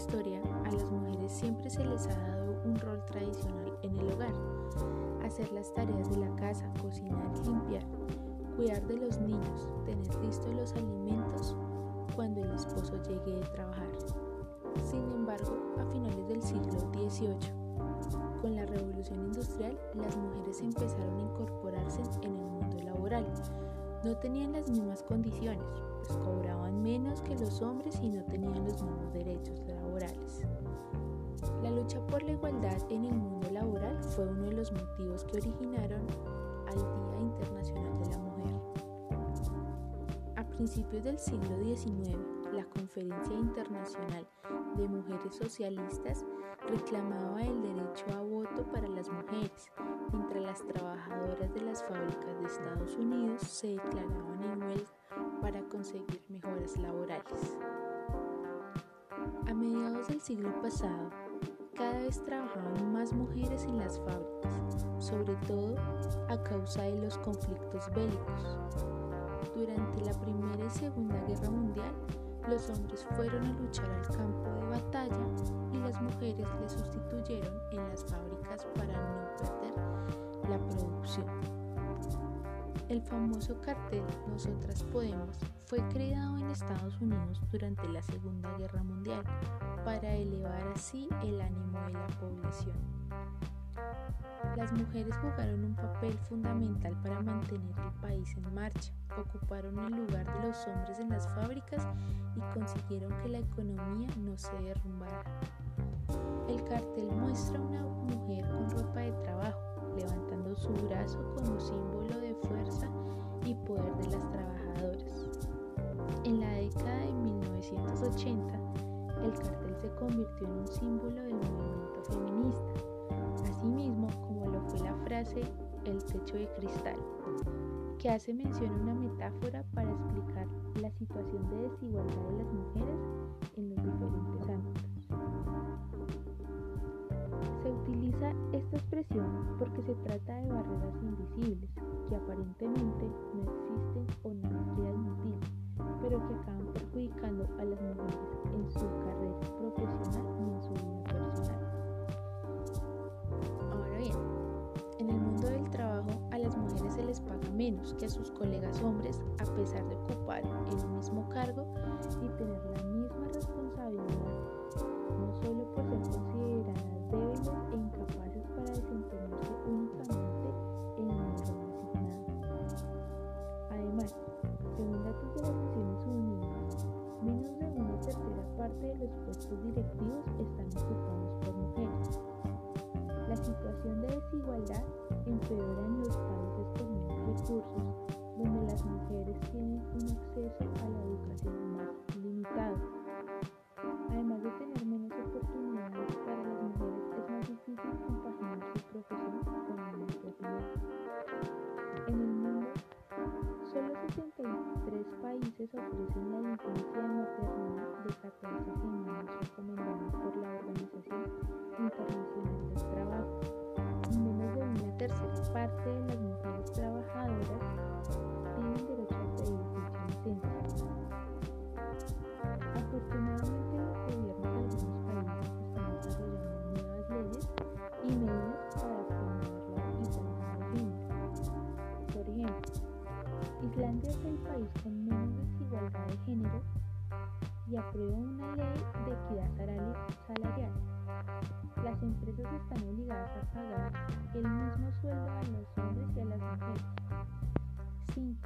historia, a las mujeres siempre se les ha dado un rol tradicional en el hogar, hacer las tareas de la casa, cocinar, limpiar, cuidar de los niños, tener listos los alimentos cuando el esposo llegue de trabajar. Sin embargo, a finales del siglo XVIII, con la revolución industrial, las mujeres empezaron a incorporarse en el mundo laboral. No tenían las mismas condiciones, pues cobraban menos que los hombres y no tenían los mismos derechos laborales. La lucha por la igualdad en el mundo laboral fue uno de los motivos que originaron al Día Internacional de la Mujer. A principios del siglo XIX, la Conferencia Internacional de Mujeres Socialistas reclamaba el derecho a voto para las mujeres, mientras las trabajadoras de las fábricas de Estados Unidos se declaraban en huelga para conseguir mejoras laborales. A mediados del siglo pasado, cada vez trabajaban más mujeres en las fábricas, sobre todo a causa de los conflictos bélicos. Durante la Primera y Segunda Guerra Mundial, los hombres fueron a luchar al campo de batalla y las mujeres les sustituyeron en las fábricas para no perder la producción. El famoso cartel Nosotras Podemos fue creado en Estados Unidos durante la Segunda Guerra Mundial para elevar así el ánimo de la población. Las mujeres jugaron un papel fundamental para mantener el país en marcha, ocuparon el lugar de los hombres en las fábricas y consiguieron que la economía no se derrumbara. El cartel muestra una mujer con ropa de trabajo, levantando su brazo como símbolo y poder de las trabajadoras. En la década de 1980, el cartel se convirtió en un símbolo del movimiento feminista, asimismo como lo fue la frase el techo de cristal, que hace mención a una metáfora para explicar la situación de desigualdad de las mujeres en los diferentes ámbitos. Se utiliza esta expresión porque se trata de barreras invisibles que aparentemente no existen o las quiere admitir, pero que acaban perjudicando a las mujeres en su carrera profesional y en su vida personal. Ahora bien, en el mundo del trabajo a las mujeres se les paga menos que a sus colegas hombres a pesar de ocupar el mismo cargo y tener la misma responsabilidad, no solo por ser puestos directivos están ocupados por mujeres. La situación de desigualdad empeora en los países con menos recursos, donde las mujeres tienen un acceso a la educación más limitado. Además de tener menos oportunidades para las mujeres, es más difícil compaginar su profesión con la maternidad. En el mundo, solo 63 países ofrecen la licencia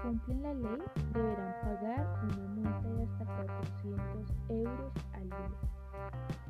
incumplen la ley, deberán pagar una multa de hasta 400 euros al día.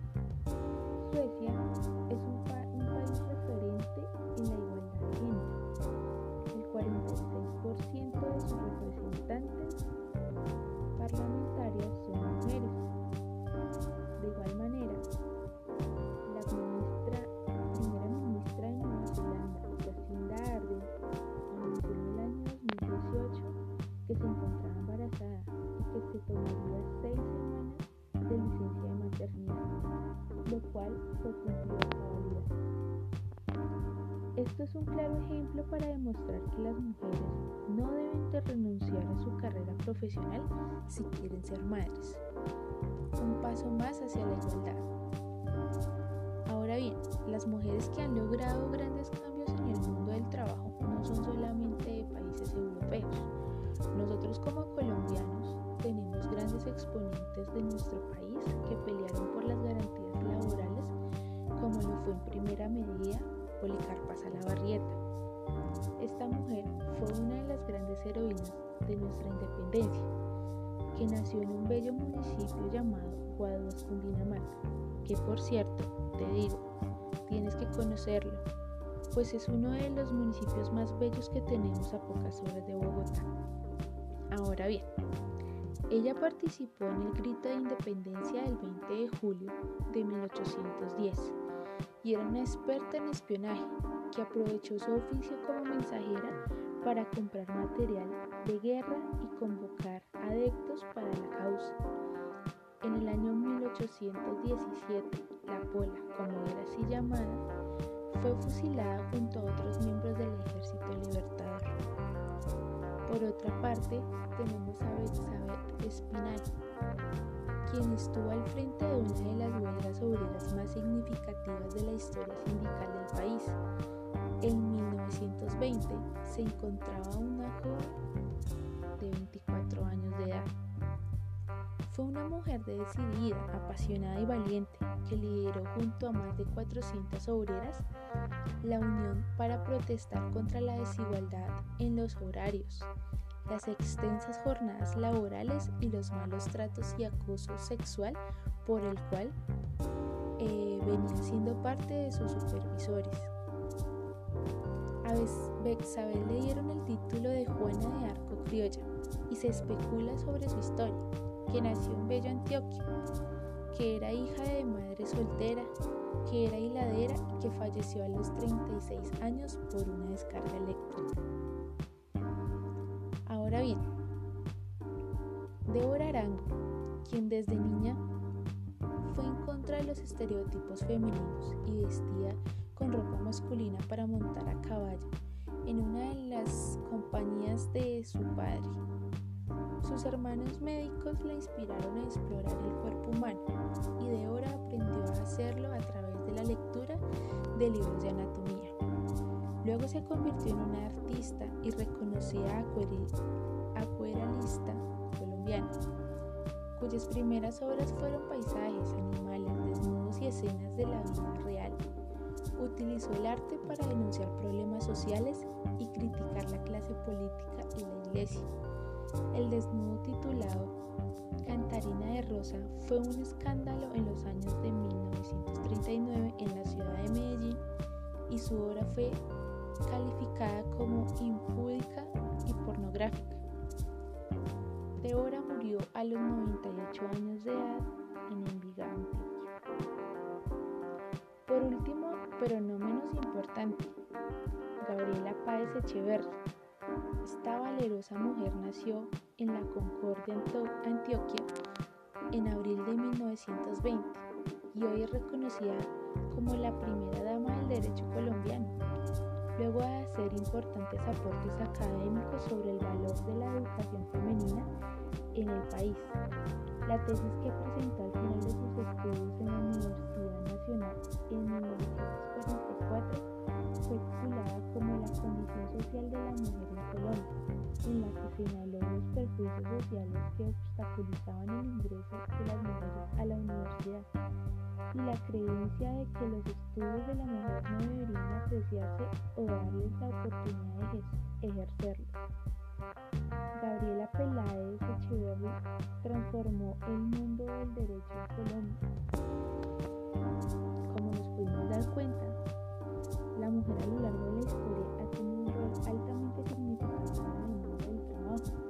Cual fue cumplido a cabalidad. Esto es un claro ejemplo para demostrar que las mujeres no deben de renunciar a su carrera profesional si quieren ser madres. Un paso más hacia la igualdad. Ahora bien, las mujeres que han logrado grandes cambios en el mundo del trabajo no son solamente de países europeos. Nosotros como colombianos tenemos grandes exponentes de nuestro país que pelearon por las garantías como lo fue en primera medida Policarpa Salabarrieta. Esta mujer fue una de las grandes heroínas de nuestra independencia, que nació en un bello municipio llamado Guaduas, Cundinamarca, que por cierto, te digo, tienes que conocerlo, pues es uno de los municipios más bellos que tenemos a pocas horas de Bogotá. Ahora bien, ella participó en el grito de independencia del 20 de julio de 1810 y era una experta en espionaje que aprovechó su oficio como mensajera para comprar material de guerra y convocar adeptos para la causa. En el año 1817, la Pola, como era así llamada, fue fusilada junto a otros miembros del ejército libertador. Por otra parte, tenemos a Betsabé Espinal, quien estuvo al frente de una de las huelgas obreras más significativas de la historia sindical del país. En 1920 se encontraba una joven de 24 años de edad. Fue una mujer decidida, apasionada y valiente que lideró junto a más de 400 obreras la unión para protestar contra la desigualdad en los horarios, las extensas jornadas laborales y los malos tratos y acoso sexual por el cual eh, venía siendo parte de sus supervisores. A Bexabel le dieron el título de Juana de Arco Criolla y se especula sobre su historia, que nació en Bello Antioquia, que era hija de madre soltera, que era hiladera y que falleció a los 36 años por una descarga eléctrica. Ahora Débora Arango, quien desde niña fue en contra de los estereotipos femeninos y vestía con ropa masculina para montar a caballo en una de las compañías de su padre. Sus hermanos médicos la inspiraron a explorar el cuerpo humano y Débora aprendió a hacerlo a través de la lectura de libros de anatomía. Luego se convirtió en una artista y reconocida acuarelista colombiana, cuyas primeras obras fueron paisajes, animales, desnudos y escenas de la vida real. Utilizó el arte para denunciar problemas sociales y criticar la clase política y la iglesia. El desnudo titulado Cantarina de Rosa fue un escándalo en los años de 1939 en la ciudad de Medellín y su obra fue calificada como impúdica y pornográfica. Débora murió a los 98 años de edad en Envigado, Por último, pero no menos importante, Gabriela Páez Echeverri. Esta valerosa mujer nació en la Concordia, Antioquia, en abril de 1920 y hoy es reconocida como la primera dama del derecho hacer importantes aportes académicos sobre el valor de la educación femenina en el país. La tesis que presentó al final de sus estudios en la Universidad Nacional en 1944 fue titulada como La condición social de la mujer que obstaculizaban el ingreso de las mujeres a la universidad y la creencia de que los estudios de la mujer no deberían apreciarse o darles la oportunidad de ejercerlos. Gabriela Peláez Echeverry transformó el mundo del derecho en Colombia. Como nos pudimos dar cuenta, la mujer a lo largo de la historia ha tenido un rol altamente significativo en el mundo del trabajo,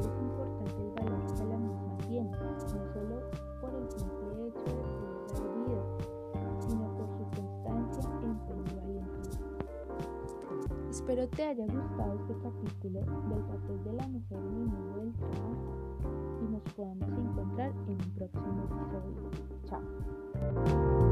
es importante el valor que la misma tiene, no solo por el simple hecho de poder dar vida, sino por su constancia, empeño y valentía. Espero te haya gustado este capítulo del papel de la mujer en el mundo del trabajo y nos podamos encontrar en un próximo episodio. Chao.